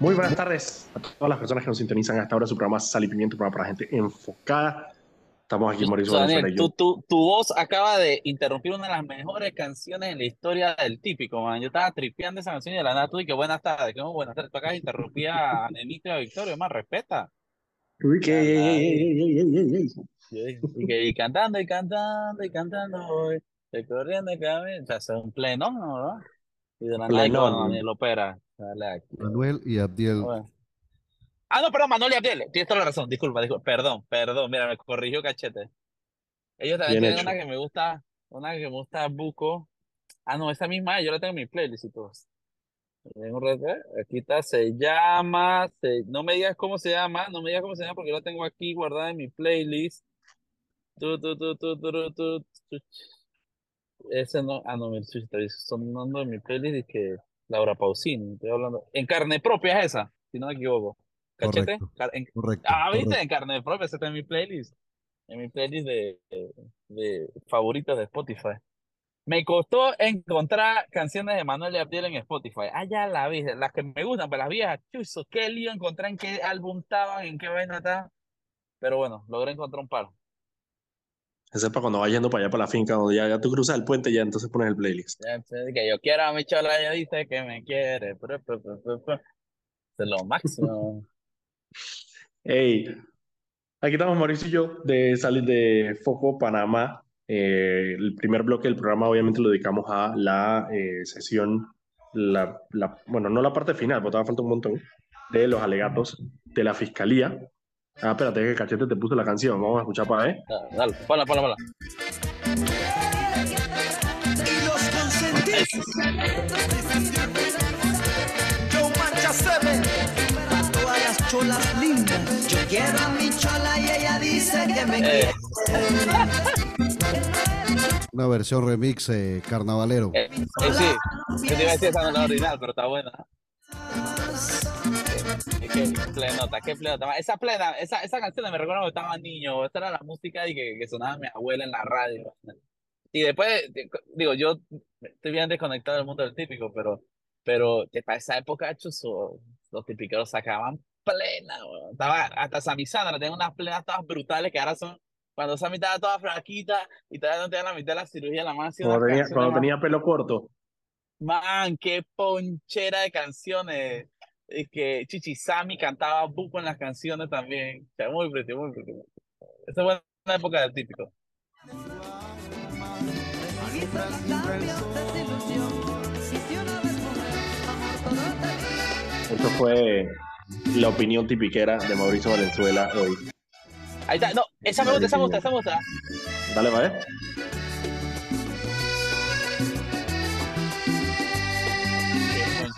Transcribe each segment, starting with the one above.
Muy buenas tardes a todas las personas que nos sintonizan a esta hora de su programa Sal y Pimiento, programa para gente enfocada. Estamos aquí, Mauricio Daniel, Valenzuela y yo. tu, tu, tu voz acaba de interrumpir una de las mejores canciones en la historia del típico, man. Yo estaba tripeando esa canción y de la nada tú y que buenas tardes, que buenas tardes. Tú acabas de interrumpir a Nenito y a Victoria, más respeta. Uy, que- dije, Y, que, y cantando y cantando y cantando hoy, recorriendo el camino. O sea, es un plenón, ¿no? Y de la nada y Daniel Opera. Dale. Manuel y Abdiel. Bueno. Ah, no, perdón, Manuel y Abdiel. Tienes toda la razón. Disculpa, disculpa. Perdón, perdón. Mira, me corrigió Cachete. Ellos también Bien tienen hecho. una que me gusta, una que me gusta Buco. Ah, no, esa misma, yo la tengo en mi playlist y todo. Tengo un rato, ¿eh? Aquí está, se llama, se- no me digas cómo se llama, no me digas cómo se llama porque yo la tengo aquí guardada en mi playlist. Tu, tu, tu, tu, tu, tu, tu, tu. Ese no, ah, no, mira, sí, está sonando en mi playlist y que Laura Pausini, estoy hablando. En carne propia es esa, si no me equivoco. ¿Cachete? Correcto. En- Correcto. Ah, ¿viste? correcto. En carne propia, esa está en mi playlist. En mi playlist de, de, de favoritas de Spotify. Me costó encontrar canciones de Manuel y Abdiel en Spotify. Ah, ya la vi, las que me gustan, pero las viejas, chuzo, qué lío encontrar en qué álbum estaban, en qué vaina estaban. Pero bueno, logré encontrar un par. Ese es para cuando vayas yendo para allá, para la finca, donde ya, ya tú cruzas el puente, ya entonces pones el playlist. Que yo quiero a mi chola, ella dice que me quiere. Es lo máximo. Hey, aquí estamos Mauricio y yo de salir de Foco, Panamá. Eh, el primer bloque del programa obviamente lo dedicamos a la eh, sesión, la, la- bueno, no la parte final, porque todavía falta un montón, de los alegatos de la fiscalía. Ah, espérate, que Cachete te puso la canción, vamos a escuchar para ver. Dale, dale, ponla, ponla, ponla. y los consentidos. Joe Mancha Seven, para todas las cholas lindas. Yo quiero a mi chola y ella dice que me Eh, Una versión remix eh, carnavalero. eh, eh, sí, yo te iba a decir esa no es la original, pero está buena. Que plenota, qué plenota. Esa plena, esa, esa canción me recuerda cuando estaba niño. Esta era la música y que, que sonaba mi abuela en la radio. Y después, digo, yo estoy bien desconectado del mundo del típico, pero, pero para esa época, chuzo, los típicos sacaban plena, weón. Estaba hasta Sammy Sandra, tenía unas plenas todas brutales que ahora son, cuando Sammy estaba toda flaquita y todavía no tenía la mitad de la cirugía, la unas Cuando tenía, cuando tenía pelo corto. Man, qué ponchera de canciones. Es que Chichi Sammy cantaba buco en las canciones también. O sea, muy pretty, muy pretty. Esa fue una época del típico. Eso fue la opinión tipiquera de Mauricio Valenzuela hoy. Ahí está. No, esa me gusta, esa me gusta, esa me gusta. Dale, para ver.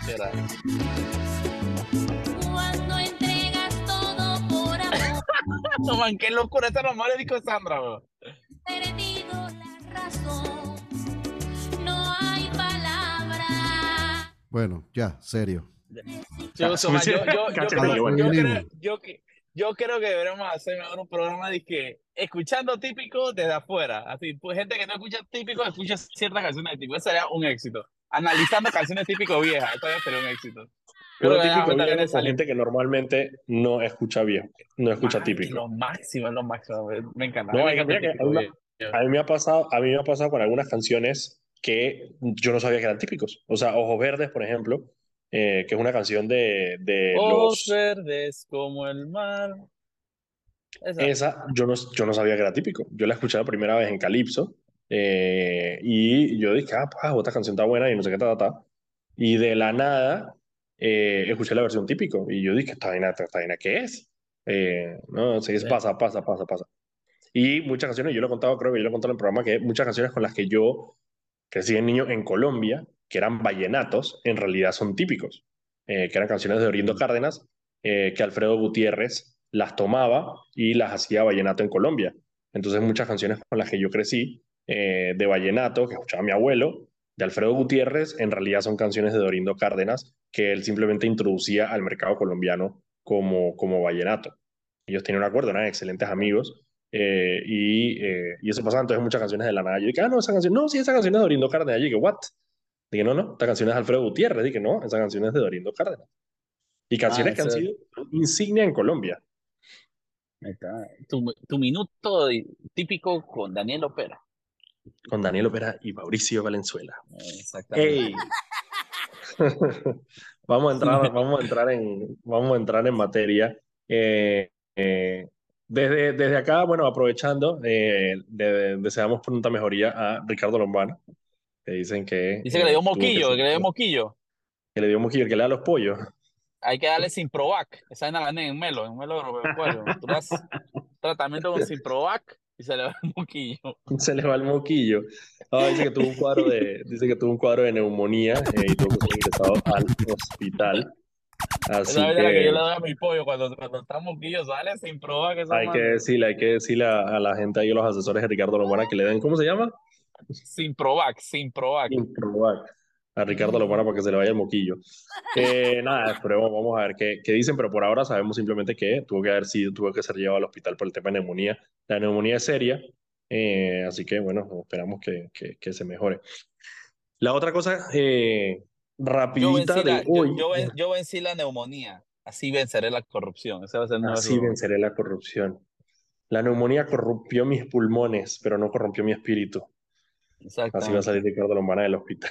Qué No, man, qué locura. Esa nomás le dijo Sandra, bro. perdido la razón. No hay palabra. Bueno, ya, serio. Yo, creo, que bueno. yo, creo, yo, que- yo creo que deberíamos hacer mejor un programa de que escuchando típico desde afuera. Así, pues gente que no escucha típico, escucha ciertas canciones de típico. Eso sería un éxito. Analizando canciones típico viejas, eso ya sería un éxito. Pero típico viejo esa con gente que normalmente no escucha viejo, no escucha Man, típico. Lo máximo, es lo máximo. Me- encanta. No, me encanta que típico. A mí me ha pasado, a mí me ha pasado con algunas canciones que yo no sabía que eran típicos. O sea, Ojos Verdes, por ejemplo, eh, que es una canción de, de Ojos los... verdes como el mar. Esa. Esa yo no, yo no sabía que era típico. Yo la escuché la primera vez en Calypso eh, y yo dije, ah, pues, esta canción está buena y no sé qué, ta, ta, ta. Y de la nada eh, escuché la versión típico y yo dije, ¿esta vaina, esta vaina qué es? Eh, no, sí, es Sí. pasa, pasa, pasa, pasa. Y muchas canciones, yo lo he contado, creo que yo lo he contado en el programa, que muchas canciones con las que yo crecí de niño en Colombia, que eran vallenatos, en realidad son típicos, eh, que eran canciones de Oriendo Cárdenas, eh, que Alfredo Gutiérrez las tomaba y las hacía vallenato en Colombia. Entonces muchas canciones con las que yo crecí eh, de vallenato, que escuchaba mi abuelo, de Alfredo Gutiérrez, en realidad son canciones de Dorindo Cárdenas, que él simplemente introducía al mercado colombiano como, como vallenato. Ellos tenían un acuerdo, eran excelentes amigos. eh, y, eh, y eso pasaba entonces muchas canciones de la nada. Yo dije, ah, no, esa canción, no, sí, esa canción es de Dorindo Cárdenas. Yo dije, what? Dije, no, no, esta canción es de Alfredo Gutiérrez. Dije, no, esa canción es de Dorindo Cárdenas. Y canciones que han sido insignia en Colombia. Ahí está. Tu, tu minuto típico con Daniel Opera. Con Daniel Opera y Mauricio Valenzuela. Exactamente. ¡Ey! vamos a entrar, vamos a entrar en, vamos a entrar en materia. Eh, eh, desde, desde acá, bueno, aprovechando, eh, de- deseamos pronta mejoría a Ricardo Lombana, que dicen que... Dice que le dio moquillo, que, que le dio moquillo. que le dio moquillo, que le da los pollos. Hay que darle Simprovac. Esa vaina la en Melo, en Melo Agropecuario. Tú das tratamiento con Simprovac y se le va el moquillo. Se le va el moquillo. Ah, dice que tuvo un cuadro de, dice que tuvo un cuadro de neumonía eh, y tuvo que ser ingresado al hospital. Así Esa que yo que le doy a mi pollo cuando, cuando está moquillo, sale Simprovac. esa hay que decirle, hay que decirle a, a la gente ahí, a los asesores de Ricardo Lombana, que le den, ¿cómo se llama? Simprovac, Simprovac. Improbar a Ricardo Lombana para que se le vaya el moquillo. Eh, nada, esperemos, vamos a ver qué, qué dicen, pero por ahora sabemos simplemente que tuvo que haber sido, tuvo que ser llevado al hospital por el tema de neumonía. La neumonía es seria, eh, así que bueno, esperamos que, que, que se mejore. La otra cosa, eh, Yo rapidita la, de yo, hoy, yo, ven- yo vencí la neumonía. Así venceré la corrupción. Va a ser así venceré la corrupción. La neumonía corrompió mis pulmones, pero no corrompió mi espíritu. Así va a salir Ricardo Lombana del hospital.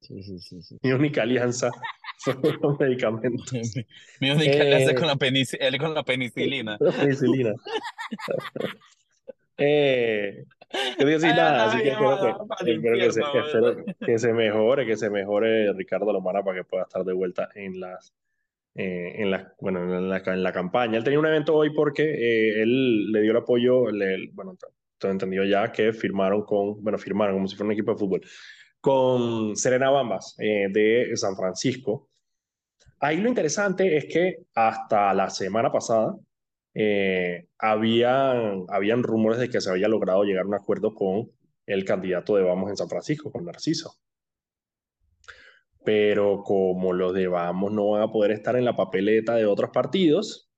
Sí, sí, sí, sí. Mi única alianza fueron los medicamentos. Mi, única alianza Eh, es con la, penici- él con la penicilina. Penicilina. Eh, yo digo así, Ay, nada, anda así que bien, espero que, espero que se, espero que se mejore, que se mejore Ricardo Lomana para que pueda estar de vuelta en las, eh, en la, bueno, en la, en la campaña. Él tenía un evento hoy porque eh, él le dio el apoyo, le- bueno, todo entendido ya que firmaron con, bueno, firmaron como si fuera un equipo de fútbol, con Serena Bambas eh, de San Francisco. Ahí lo interesante es que hasta la semana pasada eh, habían, habían rumores de que se había logrado llegar a un acuerdo con el candidato de Vamos en San Francisco, con Narciso. Pero como los de Vamos no van a poder estar en la papeleta de otros partidos,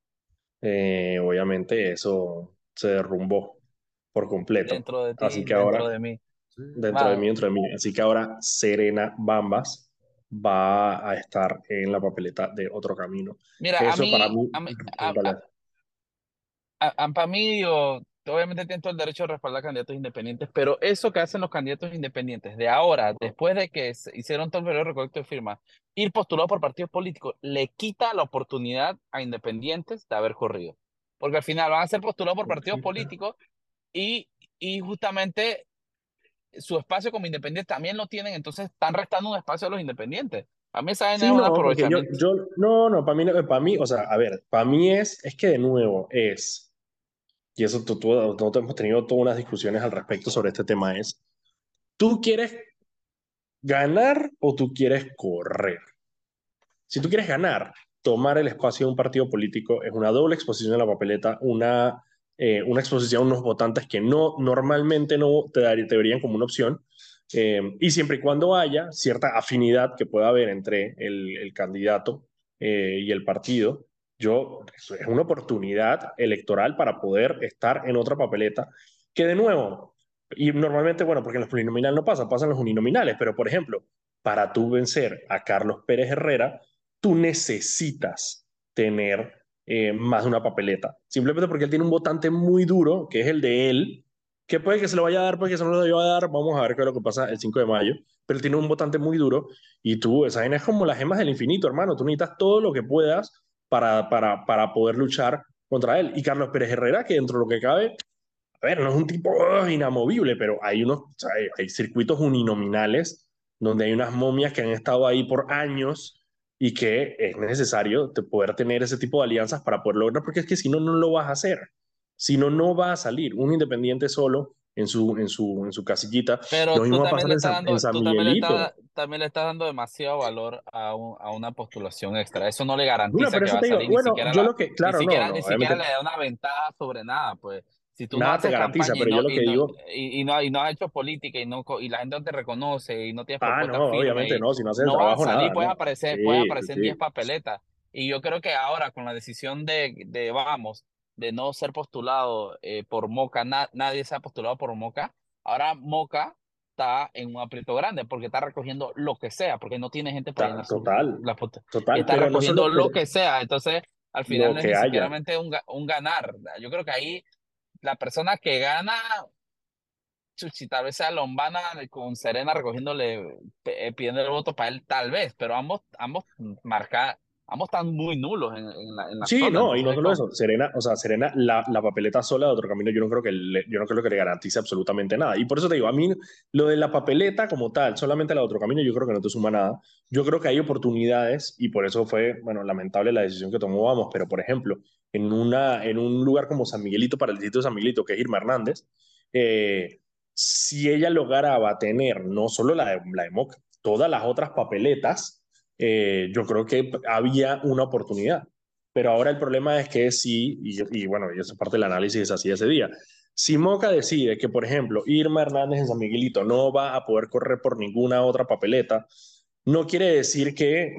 eh, obviamente eso se derrumbó por completo. Dentro de ti, Así que dentro ahora, de mí. dentro de Mano. mí, dentro de mí. Así que ahora Serena Bambas va a estar en la papeleta de otro camino. Mira, a Eso mí, para mí, a mí, a- a- a- a- para mí, digo, obviamente tienen todo el derecho de respaldar candidatos independientes, pero eso que hacen los candidatos independientes de ahora, después de que se hicieron todo el periodo de recolecto de firmas, ir postulado por partidos políticos, le quita la oportunidad a independientes de haber corrido. Porque al final van a ser postulados por partidos políticos y, y justamente su espacio como independiente también lo tienen, entonces están restando un espacio a los independientes. A mí esa Sí, es no, yo, no, no, para mí, para mí, o sea, a ver, para mí es, es que de nuevo es, y eso tú, tú- nosotros hemos tenido todas unas discusiones al respecto sobre este tema, es, ¿tú quieres ganar o tú quieres correr? Si tú quieres ganar, tomar el espacio de un partido político es una doble exposición en la papeleta, una, eh, una exposición a unos votantes que no normalmente no te, dar- te verían como una opción, eh, y siempre y cuando haya cierta afinidad que pueda haber entre el, candidato eh, y el partido, yo, es una oportunidad electoral para poder estar en otra papeleta, que de nuevo, y normalmente, bueno, porque en los plurinominales no pasa, pasan los uninominales, pero por ejemplo, para tú vencer a Carlos Pérez Herrera, tú necesitas tener eh, más una papeleta. Simplemente porque él tiene un votante muy duro, que es el de él, que puede que se lo vaya a dar, puede que se no lo vaya a dar, vamos a ver qué es lo que pasa el 5 de mayo, pero tiene un votante muy duro y tú, esa vaina es como las gemas del infinito, hermano, tú necesitas todo lo que puedas para, para, para poder luchar contra él. Y Carlos Pérez Herrera, que dentro de lo que cabe, a ver, no es un tipo inamovible, pero hay unos, hay, hay circuitos uninominales donde hay unas momias que han estado ahí por años y que es necesario poder tener ese tipo de alianzas para poder lograr, porque es que si no, no lo vas a hacer. Si no, no va a salir. Un independiente solo en su, en su, en su casillita. Pero Lo mismo tú va a pasar en San, dando, en San tú también le Miguelito. estás, también le estás dando demasiado valor a, un- a una postulación extra. Eso no le Bueno, garantiza pero que va a te digo, salir ni bueno, siquiera yo la, lo que, ni claro, no, siquiera, no, ni siquiera le da una ventaja sobre nada, pues. Si tú no nada te haces garantiza, y pero yo no, lo y que no, digo, y, y no, y no has hecho política y no, y la gente no te reconoce y no tienes ah, no, firmes obviamente y no, si no haces el no vas a trabajo, salir, nada, puedes ¿no? aparecer, puedes Sí, aparecer en 10 sí. papeletas. Y yo creo que ahora con la decisión de, de Vamos, de no ser postulado eh, por Moca, na- nadie se ha postulado por Moca, ahora Moca está en un aprieto grande porque está recogiendo lo que sea, porque no tiene gente para total. la. Total, está pero no recogiendo solo- lo que sea. Entonces, al final Lo no es que un, un ganar. Yo creo que ahí la persona que gana, chuchi, tal vez sea Lombana con Serena recogiéndole, eh, pidiendo el voto para él, tal vez, pero ambos, ambos marca, ambos están muy nulos en, en la, en la Sí, zona, no, y no solo eso. Serena, o sea, Serena, la, la papeleta sola de otro camino, yo no creo que le, yo no creo que le garantice absolutamente nada. Y por eso te digo, a mí lo de la papeleta como tal, solamente la de otro camino, yo creo que no te suma nada. Yo creo que hay oportunidades y por eso fue, bueno, lamentable la decisión que tomó Vamos, pero por ejemplo, en, una, en un lugar como San Miguelito, para el distrito de San Miguelito, que es Irma Hernández, eh, si ella lograba tener no solo la de, la Moca, todas las otras papeletas, eh, yo creo que había una oportunidad. Pero ahora el problema es que y, y bueno, y eso es parte del análisis así ese día. Si Moca decide que, por ejemplo, Irma Hernández en San Miguelito no va a poder correr por ninguna otra papeleta, no quiere decir que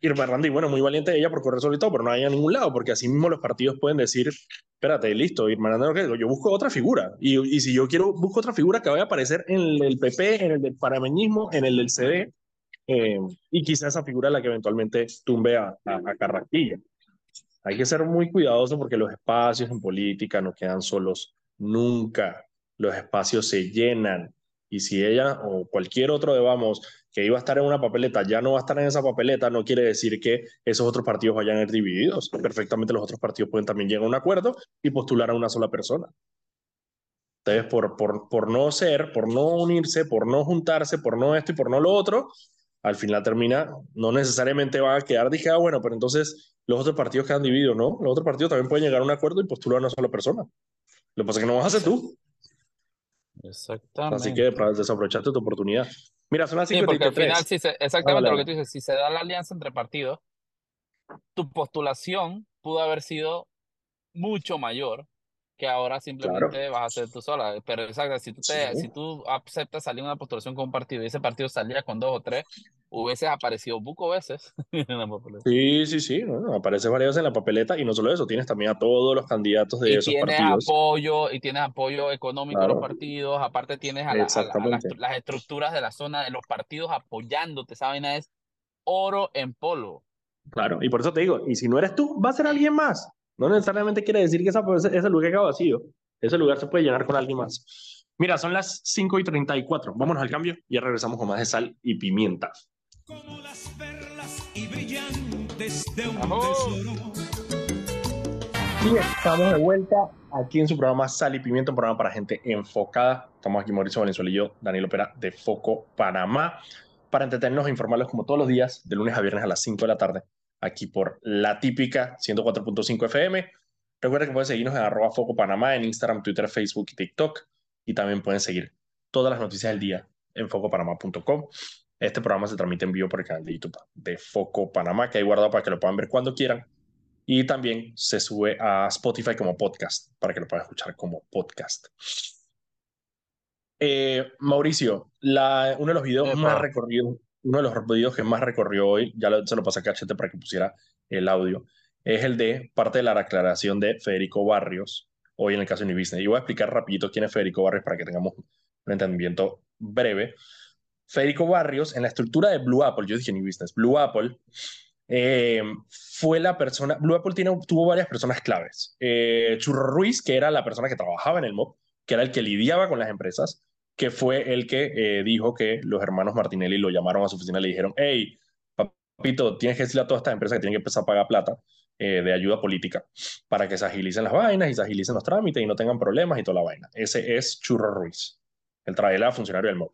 Irma Hernández, bueno, muy valiente ella por correr solito, pero no haya ningún lado, porque así mismo los partidos pueden decir, espérate, listo, Irma no, yo busco otra figura. Y, si yo quiero, busco otra figura que vaya a aparecer en el PP, en el del panameñismo, en el del CD, eh, y quizás esa figura la que eventualmente tumbe a, a, a Carrasquilla. Hay que ser muy cuidadoso porque los espacios en política no quedan solos nunca. Los espacios se llenan. Y si ella o cualquier otro de vamos que iba a estar en una papeleta ya no va a estar en esa papeleta, no quiere decir que esos otros partidos vayan a ir divididos. Perfectamente los otros partidos pueden también llegar a un acuerdo y postular a una sola persona. Entonces, por, por, por no ser, por no unirse, por no juntarse, por no esto y por no lo otro, al final termina, no necesariamente va a quedar, dije, ah, bueno, pero entonces los otros partidos quedan divididos, ¿no? Los otros partidos también pueden llegar a un acuerdo y postular a una sola persona. Lo que pasa es que no vas a hacer tú. Exactamente. Así que para desaprovechaste tu oportunidad. Mira, son las Sí, porque al 53. final, sí, se- exactamente Ah, lo que tú dices, si se da la alianza entre partidos, tu postulación pudo haber sido mucho mayor que ahora simplemente vas a hacer tú sola. Pero exacto, si tú, te, Sí. si tú aceptas salir una postulación con un partido y ese partido salía con dos o tres, hubieses aparecido buco veces en la papeleta. Sí, sí, sí, ¿no? aparece varias veces en la papeleta y no solo eso, tienes también a todos los candidatos de Y esos tienes partidos. apoyo, y tienes apoyo económico de los Claro. partidos, aparte tienes a, la- a la- a las, las estructuras de la zona de los partidos apoyándote, esa vaina es oro en polvo. Claro, y por eso te digo, y si no eres tú, va a ser alguien más. No necesariamente quiere decir que esa, ese, ese lugar queda vacío. Ese lugar se puede llenar con alguien más. Mira, son las 5 y 34. Vámonos al cambio y ya regresamos con más de sal y pimienta. como las perlas y brillantes de un tesoro. Y estamos de vuelta aquí en su programa Sal y Pimienta, un programa para gente enfocada. Estamos aquí Mauricio Valenzuela y yo, Daniel Opera de Foco Panamá, para entretenernos e informarlos como todos los días, de lunes a viernes a las 5 de la tarde, aquí por La Típica 104.5 FM. Recuerden que pueden seguirnos en arroba Foco Panamá en Instagram, Twitter, Facebook y TikTok. Y también pueden seguir todas las noticias del día en focopanamá.com. Este programa se transmite en vivo por el canal de YouTube de Foco Panamá, que hay guardado para que lo puedan ver cuando quieran. Y también se sube a Spotify como podcast, para que lo puedan escuchar como podcast. Eh, Mauricio, la, uno de los videos Epa. más recorridos, uno de los videos que más recorrió hoy, ya se lo pasé a Cachete para que pusiera el audio, es el de parte de la aclaración de Federico Barrios, hoy en el caso de Unibusiness. Y voy a explicar rapidito quién es Federico Barrios para que tengamos un entendimiento breve. Federico Barrios, en la estructura de Blue Apple, yo dije New Business, Blue Apple, eh, fue la persona, Blue Apple tiene, tuvo varias personas claves. Eh, Churro Ruiz, que era la persona que trabajaba en el MOB, que era el que lidiaba con las empresas, que fue el que eh, dijo que los hermanos Martinelli lo llamaron a su oficina y le dijeron, hey, papito, tienes que decirle a todas estas empresas que tienen que empezar a pagar plata eh, de ayuda política para que se agilicen las vainas y se agilicen los trámites y no tengan problemas y toda la vaina. Ese es Churro Ruiz, el era funcionario del MOB.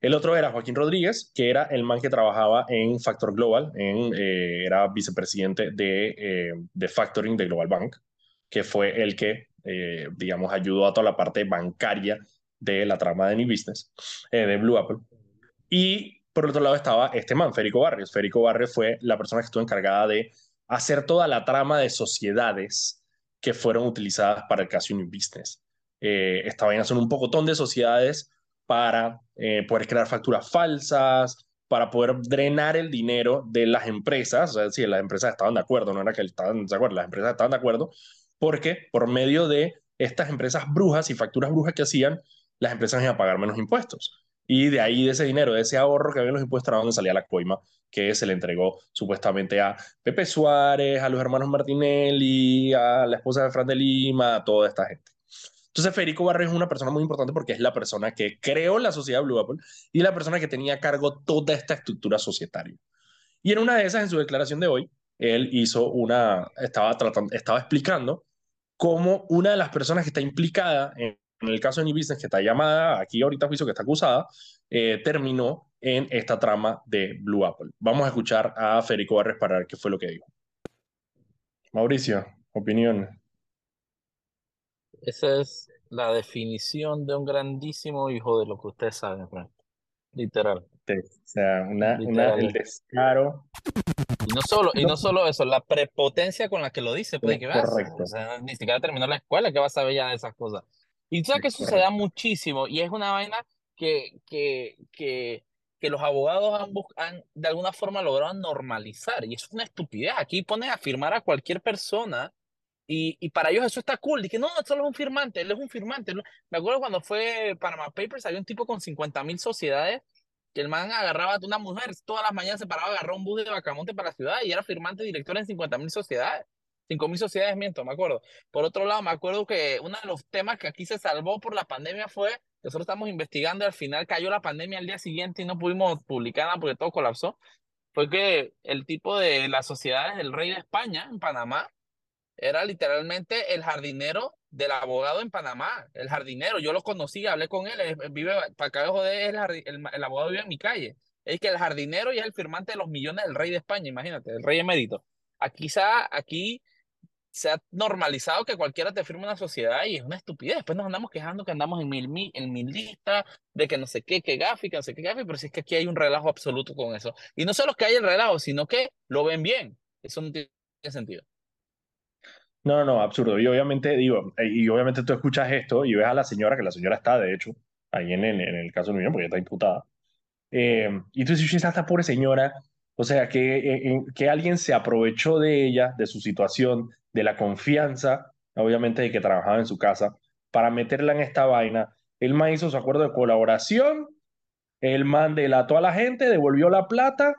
El otro era Joaquín Rodríguez, que era el man que trabajaba en Factor Global, en, eh, era vicepresidente de, de Factoring de Global Bank, que fue el que, digamos, ayudó a toda la parte bancaria de la trama de New Business, eh, de Blue Apple. Y por otro lado estaba este man, Federico Barrios. Federico Barrios fue la persona que estuvo encargada de hacer toda la trama de sociedades que fueron utilizadas para el caso New Business. Eh, esta vaina son un pocotón de sociedades para eh, poder crear facturas falsas, para poder drenar el dinero de las empresas. O sea, si las empresas estaban de acuerdo, no era que estaban de acuerdo, las empresas estaban de acuerdo, porque por medio de estas empresas brujas y facturas brujas que hacían, las empresas iban a pagar menos impuestos. y de ahí, de ese dinero, de ese ahorro que había en los impuestos, era donde salía la coima que se le entregó supuestamente a Pepe Suárez, a los hermanos Martinelli, a la esposa de Fran de Lima, a toda esta gente. Entonces, Federico Barrios es una persona muy importante porque es la persona que creó la sociedad Blue Apple y la persona que tenía a cargo toda esta estructura societaria. Y en una de esas, en su declaración de hoy, él hizo una, estaba, tratando, estaba explicando cómo una de las personas que está implicada en, en el caso de New Business, que está llamada aquí ahorita juicio, que está acusada, eh, terminó en esta trama de Blue Apple. Vamos a escuchar a Federico Barrios para ver qué fue lo que dijo. Mauricio, opinión. Esa es la definición de un grandísimo hijo de lo que ustedes saben, Frank. Literal. O sea, una, una, el descaro. Y no solo, y no solo eso, la prepotencia con la que lo dice, pues, que vas, Correcto. o sea, ni siquiera terminó la escuela, que vas a saber ya de esas cosas. Y tú sabes que eso se da muchísimo, y es una vaina que, que, que, que los abogados han, de alguna forma logrado normalizar, y eso es una estupidez. Aquí ponen a firmar a cualquier persona, y, y para ellos eso está cool. Dije, no, solo es un firmante, él es un firmante. Me acuerdo cuando fue Panama Papers, había un tipo con 50 mil sociedades que el man agarraba a una mujer, todas las mañanas se paraba, agarraba un bus de Bacamonte para la ciudad y era firmante director en 50 mil sociedades. 5 mil sociedades, miento, me acuerdo. Por otro lado, me acuerdo que uno de los temas que aquí se salvó por la pandemia fue, nosotros estamos investigando y al final cayó la pandemia al día siguiente y no pudimos publicar nada porque todo colapsó. Fue que el tipo de las sociedades del rey de España en Panamá era literalmente el jardinero del abogado en Panamá, el jardinero, yo lo conocí, hablé con él, vive, para de joder, el, el, el abogado vive en mi calle, es que el jardinero y es el firmante de los millones del rey de España, imagínate, el rey emérito. Aquí, aquí se ha normalizado que cualquiera te firme una sociedad y es una estupidez, después nos andamos quejando que andamos en mil, mil, en mil listas, de que no sé qué, que gafi, que no sé qué gafi, pero si es que aquí hay un relajo absoluto con eso. Y no solo que hay el relajo, sino que lo ven bien, eso no tiene sentido. No, no, no, absurdo. Y obviamente, digo, eh, y obviamente tú escuchas esto y ves a la señora, que la señora está, de hecho, ahí en el, en el caso Nuño, porque está imputada. Eh, y tú dices, esta pobre señora, o sea, que, eh, eh, que alguien se aprovechó de ella, de su situación, de la confianza, obviamente, de que trabajaba en su casa, para meterla en esta vaina. El man hizo su acuerdo de colaboración, el man delató a la gente, devolvió la plata,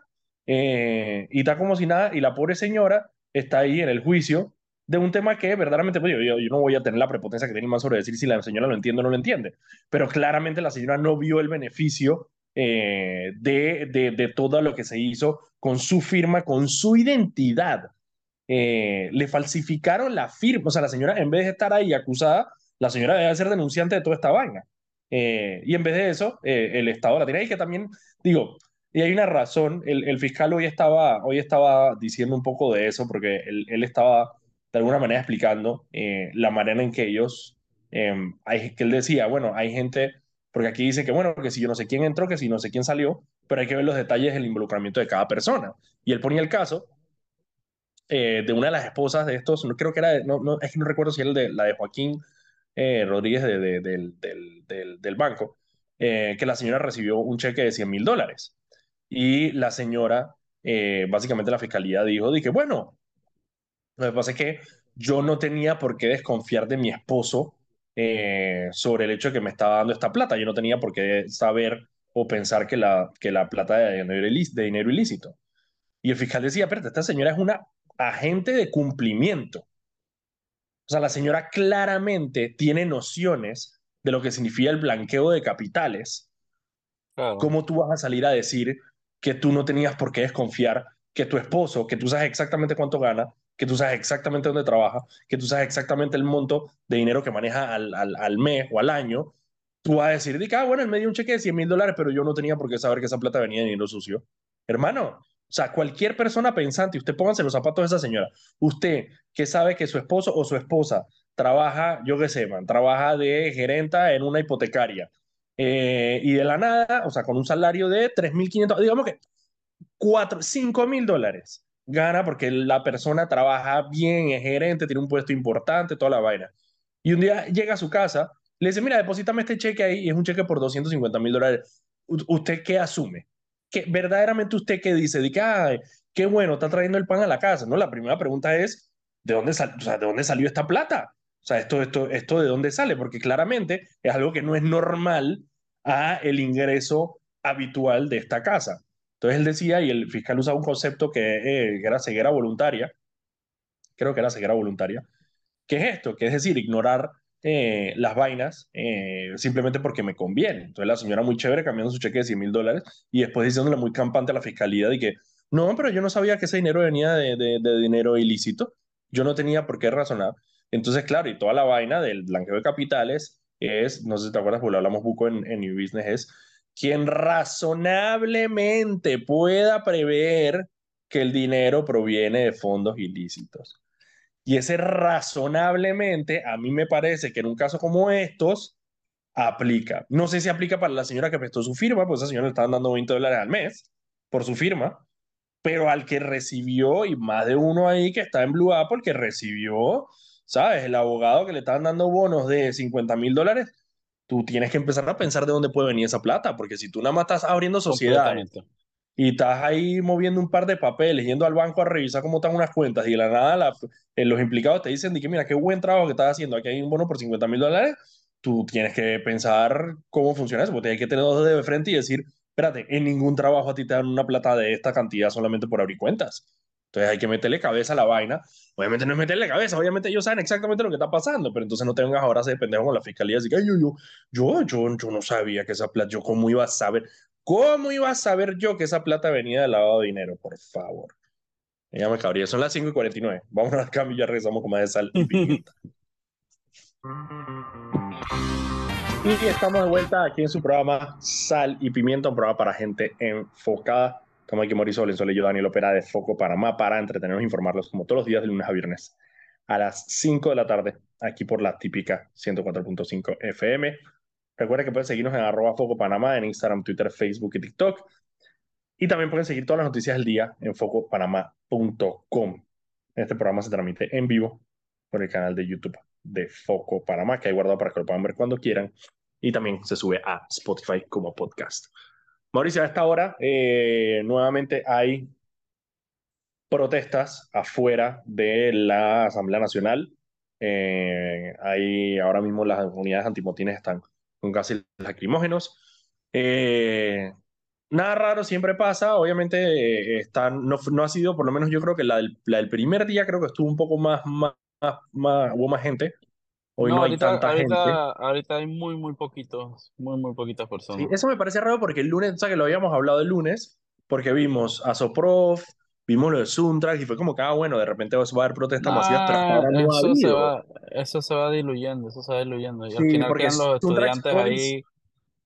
eh, y está como si nada, y la pobre señora está ahí en el juicio de un tema que verdaderamente, pues, yo, no voy a tener la prepotencia que tiene el man sobre decir si la señora lo entiende o no lo entiende, pero claramente la señora no vio el beneficio eh, de, de todo lo que se hizo con su firma, con su identidad. Eh, le falsificaron la firma, o sea, la señora en vez de estar ahí acusada, la señora debe ser denunciante de toda esta vaina. Eh, y en vez de eso, eh, el Estado la tiene. Y que también, digo, y hay una razón, el, fiscal hoy estaba, hoy estaba diciendo un poco de eso, porque él, estaba de alguna manera explicando la manera en que ellos, eh, hay, que él decía, bueno, hay gente, porque aquí dice que, bueno, que si yo no sé quién entró, que si no sé quién salió, pero hay que ver los detalles del involucramiento de cada persona. Y él ponía el caso eh, de una de las esposas de estos, no creo que era, no, no, es que no recuerdo si era de, la de Joaquín eh, Rodríguez de, de- del, del, del, banco, eh, que la señora recibió un cheque de 100 mil dólares. Y la señora, básicamente la fiscalía dijo, dije, bueno, lo que pasa es que yo no tenía por qué desconfiar de mi esposo sobre el hecho de que me estaba dando esta plata. Yo no tenía por qué saber o pensar que la, que la plata ilí- de dinero ilícito. Y el fiscal decía, espérate, esta señora es una agente de cumplimiento. O sea, la señora claramente tiene nociones de lo que significa el blanqueo de capitales Claro. ¿cómo tú vas a salir a decir que tú no tenías por qué desconfiar que tu esposo, que tú sabes exactamente cuánto gana, que tú sabes exactamente dónde trabaja, que tú sabes exactamente el monto de dinero que maneja al, al, al mes o al año, tú vas a decir, de que, ah, bueno, él me dio un cheque de 100 mil dólares, pero yo no tenía por qué saber que esa plata venía de dinero sucio. Hermano, o sea, cualquier persona pensante, usted póngase los zapatos de esa señora, usted que sabe que su esposo o su esposa trabaja, yo qué sé, man, trabaja de gerenta en una hipotecaria, eh, y de la nada, o sea, con un salario de 3.500, digamos que 4, 5.000 dólares gana porque la persona trabaja bien, es gerente, tiene un puesto importante, toda la vaina. Y un día llega a su casa, le dice, mira, deposítame este cheque ahí, y es un cheque por 250 mil dólares. ¿Usted qué asume? Que verdaderamente usted qué dice? De que, qué bueno, está trayendo el pan a la casa, ¿no? La primera pregunta es, ¿de dónde, ¿de dónde salió esta plata? O sea, esto, esto, esto de dónde sale, porque claramente es algo que no es normal a el ingreso habitual de esta casa. Entonces él decía, y el fiscal usaba un concepto que, eh, que era ceguera voluntaria, creo que era ceguera voluntaria, ¿qué es esto? Que es decir, ignorar eh, las vainas eh, simplemente porque me conviene. Entonces la señora muy chévere cambiando su cheque de 100 mil dólares y después diciéndole muy campante a la fiscalía de que, no, pero yo no sabía que ese dinero venía de, de, dinero ilícito, yo no tenía por qué razonar. Entonces, claro, y toda la vaina del blanqueo de capitales es, no sé si te acuerdas, porque lo hablamos poco en, en New Business, es quien razonablemente pueda prever que el dinero proviene de fondos ilícitos. Y ese razonablemente, a mí me parece que en un caso como estos, aplica. No sé si aplica para la señora que prestó su firma, pues esa señora le estaban dando 20 dólares al mes por su firma, pero al que recibió, y más de uno ahí que está en Blue Apple, que recibió, ¿sabes? El abogado que le estaban dando bonos de 50 mil dólares, tú tienes que empezar a pensar de dónde puede venir esa plata, porque si tú nada más estás abriendo Completamente. Y estás ahí moviendo un par de papeles, yendo al banco a revisar cómo están unas cuentas y de la nada la- eh, los implicados te dicen de que mira, qué buen trabajo que estás haciendo, aquí hay un bono por 50 mil dólares, tú tienes que pensar cómo funciona eso, porque hay que tener dos dedos de frente y decir, espérate, en ningún trabajo a ti te dan una plata de esta cantidad solamente por abrir cuentas. Entonces hay que meterle cabeza a la vaina. Obviamente no es meterle cabeza, obviamente ellos saben exactamente lo que está pasando, pero entonces no te vengas ahora a ser pendejo con la fiscalía decir, "Ay, yo, yo, yo, yo, yo no sabía que esa plata, yo cómo iba a saber, cómo iba a saber yo que esa plata venía del lavado de dinero, por favor. Ya me cabría, son las 5 y 49. Vamos al cambio y ya regresamos con más de sal y pimienta. Y estamos de vuelta aquí en su programa Sal y Pimienta, un programa para gente enfocada. Estamos aquí Mauricio Valenzuela y yo, Daniel Opera de Foco Panamá, para entretenernos e informarlos como todos los días de lunes a viernes a las 5 de la tarde, aquí por la típica 104.5 FM. Recuerda que pueden seguirnos en arroba Foco Panamá en Instagram, Twitter, Facebook y TikTok. Y también pueden seguir todas las noticias del día en focopanamá.com. Este programa se transmite en vivo por el canal de YouTube de Foco Panamá, que hay guardado para que lo puedan ver cuando quieran. Y también se sube a Spotify como podcast. Mauricio, a esta hora eh, nuevamente hay protestas afuera de la Asamblea Nacional. Eh, hay ahora mismo las unidades antimotines están con gases lacrimógenos. Eh, nada raro siempre pasa. Obviamente eh, están, no, no ha sido, por lo menos yo creo que la del, la del primer día creo que estuvo un poco más, más, más, hubo más gente. Hoy no, No, hay ahorita, tanta gente. ahorita, ahorita hay muy, muy poquitos, muy, muy poquitas Sí, personas. eso me parece raro porque el lunes, o sea, que lo habíamos hablado el lunes, porque vimos a Soprof, vimos lo de Suntrack y fue como que, ah, bueno, de repente va a haber protestas masivas, pero ahora no ha eso se va, eso se va diluyendo, eso se va diluyendo. Y al Sí, final porque quedan los estudiantes ahí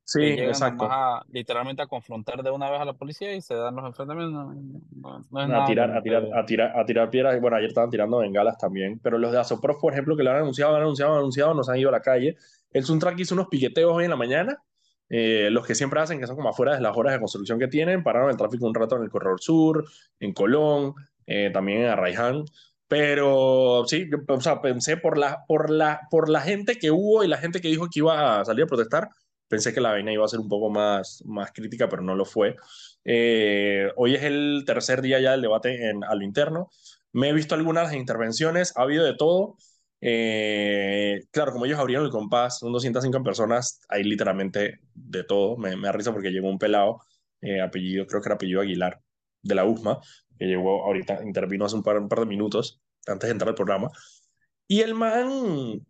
sí, exacto, a, literalmente a confrontar de una vez a la policía y se dan los enfrentamientos. No, no- es a nada tirar, a tirar, a tirar, a tirar piedras. Bueno, ayer estaban tirando bengalas también, pero los de Asoprof, por ejemplo, que lo han anunciado, han anunciado, han anunciado, nos han ido a la calle. El Suntrack hizo unos piqueteos hoy en la mañana, eh, los que siempre hacen, que son como afuera de las horas de construcción que tienen, pararon el tráfico un rato en el Corredor Sur, en Colón, eh, también en Arraiján. Pero sí, yo, o sea, pensé por la, por, la, por la gente que hubo y la gente que dijo que iba a salir a protestar, pensé que la vaina iba a ser un poco más, más crítica, pero no lo fue. Eh, hoy es el tercer día ya del debate en, a lo interno. Me he visto algunas intervenciones, ha habido de todo. Eh, claro, como ellos abrieron el compás, son 205 personas, hay literalmente de todo. Me, me da risa porque llegó un pelado, eh, apellido, creo que era apellido Aguilar, de la USMA, que llegó ahorita, intervino hace un par, un par de minutos antes de entrar al programa. Y el man,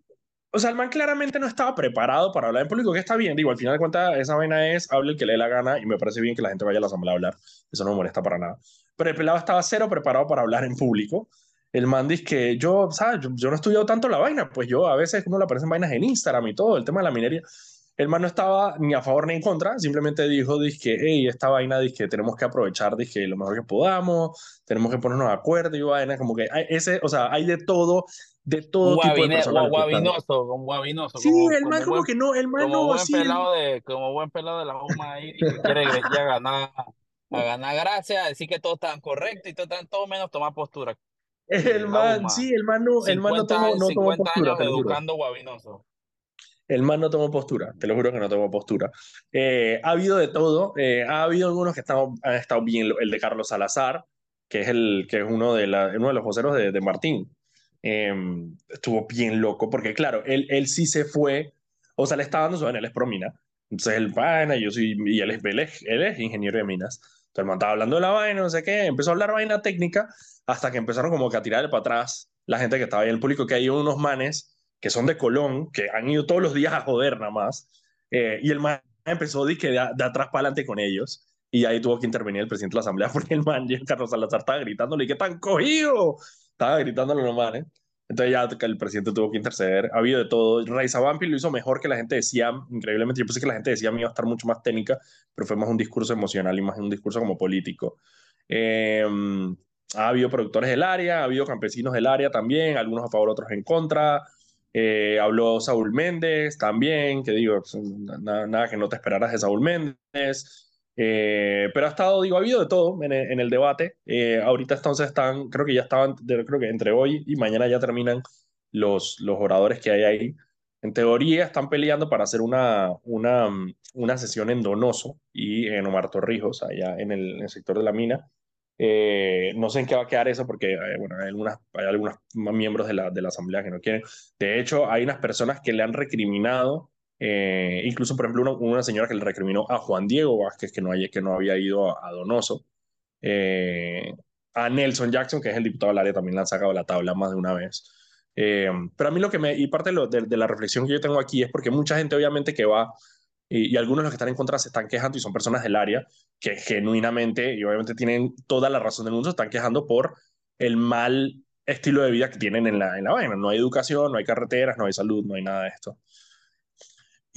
o sea, el man claramente no estaba preparado para hablar en público, que está bien, digo, al final de cuentas, esa vaina es, hable el que le dé la gana y me parece bien que la gente vaya a la asamblea a hablar, eso no me molesta para nada. Pero el pelado estaba cero preparado para hablar en público. El man dice que yo, ¿sabes? Yo, yo no he estudiado tanto la vaina, pues yo a veces uno le aparecen vainas en Instagram y todo, el tema de la minería. El man no estaba ni a favor ni en contra, simplemente dijo, que hey, esta vaina, que tenemos que aprovechar, que lo mejor que podamos, tenemos que ponernos de acuerdo y vaina, como que hay ese, o sea, hay de todo, de todo Un tipo de personas. gua- guabinoso, como guabinoso, Sí, como, el como man como buen, que no, el man como no, buen sí, el- pelado de, como buen pelado de la UMA ahí que quiere ya ganar, a ganar gracias, a decir que todo está correcto y todo todo menos tomar postura. El man, sí, el man no, el man no 50, tomó, no tomó 50 postura, te lo juro. El man no tomó postura, te lo juro que no tomó postura. Eh, ha habido de todo, eh, ha habido algunos que están, han estado bien, el de Carlos Salazar, que es, el, que es uno, de la, uno de los voceros de, de Martín. Eh, estuvo bien loco, porque claro, él, él sí se fue, o sea, le estaba dando su él es promina, Entonces el vaina, yo soy, y él es, él es, él es ingeniero de minas. El man estaba hablando de la vaina, no sé qué, empezó a hablar vaina técnica hasta que empezaron como que a tirarle para atrás la gente que estaba ahí en el público, que hay unos manes que son de Colón, que han ido todos los días a joder nada más. Eh, y el man empezó de, que de, de atrás para adelante con ellos. Y ahí tuvo que intervenir el presidente de la asamblea porque el man, Carlos Salazar, estaba gritándole, ¿qué tan cogido? Estaba gritándole los manes. Entonces ya el presidente tuvo que interceder. Ha habido de todo. Raiza Vampi lo hizo mejor que la gente decía. Increíblemente, yo pensé que la gente decía iba a estar mucho más técnica, pero fue más un discurso emocional y más un discurso como político. Eh, ha habido productores del área, ha habido campesinos del área también, algunos a favor, otros en contra. Eh, habló Saúl Méndez también, que digo, nada, nada, que no te esperaras de Saúl Méndez. Eh, pero ha estado, digo, ha habido de todo en el, en el debate. Eh, ahorita entonces están, creo que ya estaban, creo que entre hoy y mañana ya terminan los, los oradores que hay ahí. En teoría están peleando para hacer una, una, una sesión en Donoso y en Omar Torrijos, allá en el, en el sector de la mina. Eh, no sé en qué va a quedar eso porque eh, bueno, hay, algunas, hay algunos miembros de la, de la asamblea que no quieren. De hecho, hay unas personas que le han recriminado, eh, incluso por ejemplo una, señora que le recriminó a Juan Diego Vázquez que no, había ido a, Donoso. Eh, a Nelson Jackson, que es el diputado del área, también le han sacado la tabla más de una vez. Eh, pero a mí lo que me, y parte de, la reflexión que yo tengo aquí es porque mucha gente obviamente que va, y, algunos de los que están en contra se están quejando y son personas del área que genuinamente y obviamente tienen toda la razón del mundo, están quejando por el mal estilo de vida que tienen en la, en la vaina. No hay educación, no hay carreteras, no hay salud, no hay nada de esto.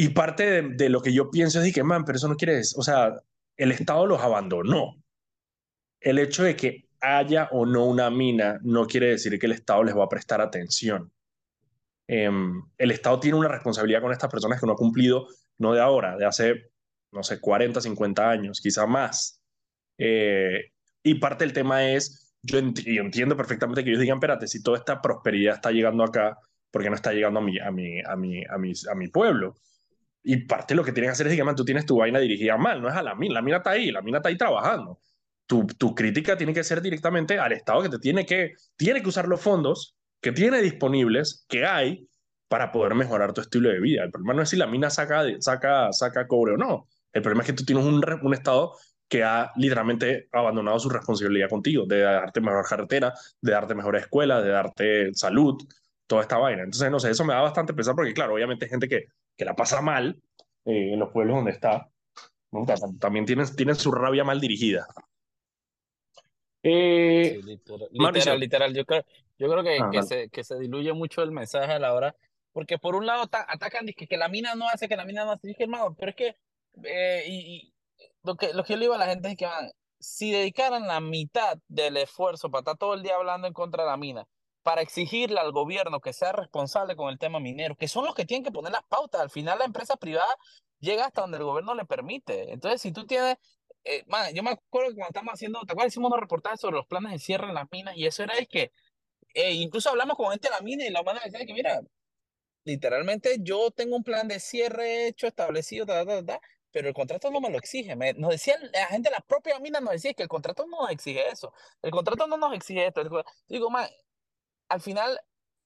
Y parte de, lo que yo pienso es que, man, pero eso no quiere decir, o sea, el Estado los abandonó. El hecho de que haya o no una mina no quiere decir que el Estado les va a prestar atención. Eh, el Estado tiene una responsabilidad con estas personas que no ha cumplido, no de ahora, de hace, no sé, 40, 50 años, quizá más. Eh, y parte del tema es, yo, entiendo perfectamente que ellos digan, espérate, si toda esta prosperidad está llegando acá, ¿por qué no está llegando a mi, a mi, a mi, a mi, a mi pueblo? Y parte de lo que tienen que hacer es, digamos, tú tienes tu vaina dirigida mal, no es a la mina, la mina está ahí, la mina está ahí trabajando tu, tu, crítica tiene que ser directamente al Estado que te tiene que, tiene que usar los fondos que tiene disponibles, que hay, para poder mejorar tu estilo de vida. El problema no es si la mina saca, saca, saca cobre o no. El problema es que tú tienes un, un Estado que ha literalmente abandonado su responsabilidad contigo, de darte mejor carretera, de darte mejor escuela, de darte salud, toda esta vaina. Entonces, no sé, eso me da bastante pesar porque, claro, obviamente hay gente que, que la pasa mal eh, en los pueblos donde está. ¿no? También tienen, tienen su rabia mal dirigida. Eh, sí, literal, literal, literal, Yo creo, yo creo que, que, se, que se diluye mucho el mensaje a la hora, porque por un lado atacan que, que la mina no hace, que la mina no hace, dije, hermano, pero es que, eh, y, y, lo, que lo que yo le digo a la gente es que, man, si dedicaran la mitad del esfuerzo para estar todo el día hablando en contra de la mina, para exigirle al gobierno que sea responsable con el tema minero, que son los que tienen que poner las pautas, al final la empresa privada llega hasta donde el gobierno le permite. Entonces, si tú tienes eh, man, yo me acuerdo que cuando estábamos haciendo, ¿te acuerdas? Hicimos unos reportajes sobre los planes de cierre en las minas y eso era es que, eh, incluso hablamos con gente de la mina y la humana decía que, mira, literalmente yo tengo un plan de cierre hecho, establecido, ta, ta, ta, pero el contrato no me lo exige. Me, nos decía la gente de la propia mina, nos decía que el contrato no nos exige eso. El contrato no nos exige esto. Digo, man, al final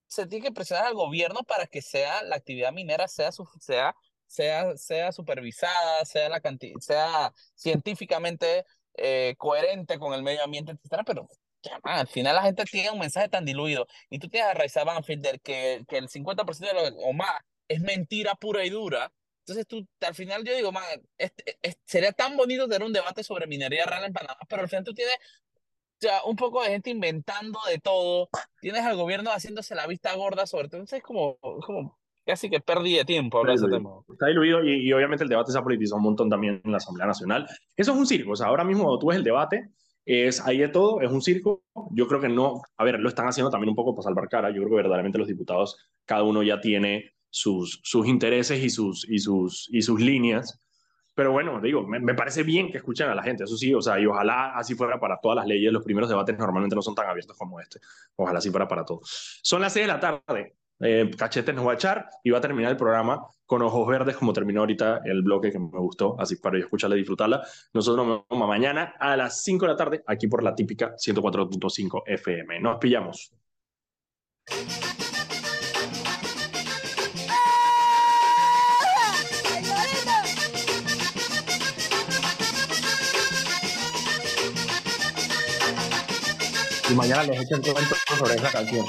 se tiene que presionar al gobierno para que sea la actividad minera sea, sea sea, sea supervisada, sea, la sea científicamente eh, coherente con el medio ambiente, etcétera, pero ya, man, al final la gente tiene un mensaje tan diluido y tú tienes a Raiza Banfield que, que el 50% de lo, o más es mentira pura y dura. Entonces tú, al final yo digo, man, es, es, sería tan bonito tener un debate sobre minería real en Panamá, pero al final tú tienes ya, un poco de gente inventando de todo, tienes al gobierno haciéndose la vista gorda sobre todo, entonces es como, como casi que perdí de tiempo hablar de ese tema. Está diluido y, y, obviamente el debate se ha politizado un montón también en la Asamblea Nacional. Eso es un circo, o sea, ahora mismo tú ves el debate, es ahí de todo, es un circo. Yo creo que no, a ver, lo están haciendo también un poco para salvar cara. Yo creo que verdaderamente los diputados, cada uno ya tiene sus, sus intereses y sus, y, sus, y sus líneas. Pero bueno, digo, me, parece bien que escuchen a la gente, eso sí, o sea, y ojalá así fuera para todas las leyes. Los primeros debates normalmente no son tan abiertos como este. Ojalá así fuera para todos. Son las 6 de la tarde eh, Cachete nos va a echar y va a terminar el programa con ojos verdes, como terminó ahorita el bloque que me gustó, así para yo escucharla y disfrutarla. Nosotros nos vemos mañana a las 5 de la tarde, aquí por la típica 104.5 FM. Nos pillamos. Y mañana les echo el cuento sobre esa canción.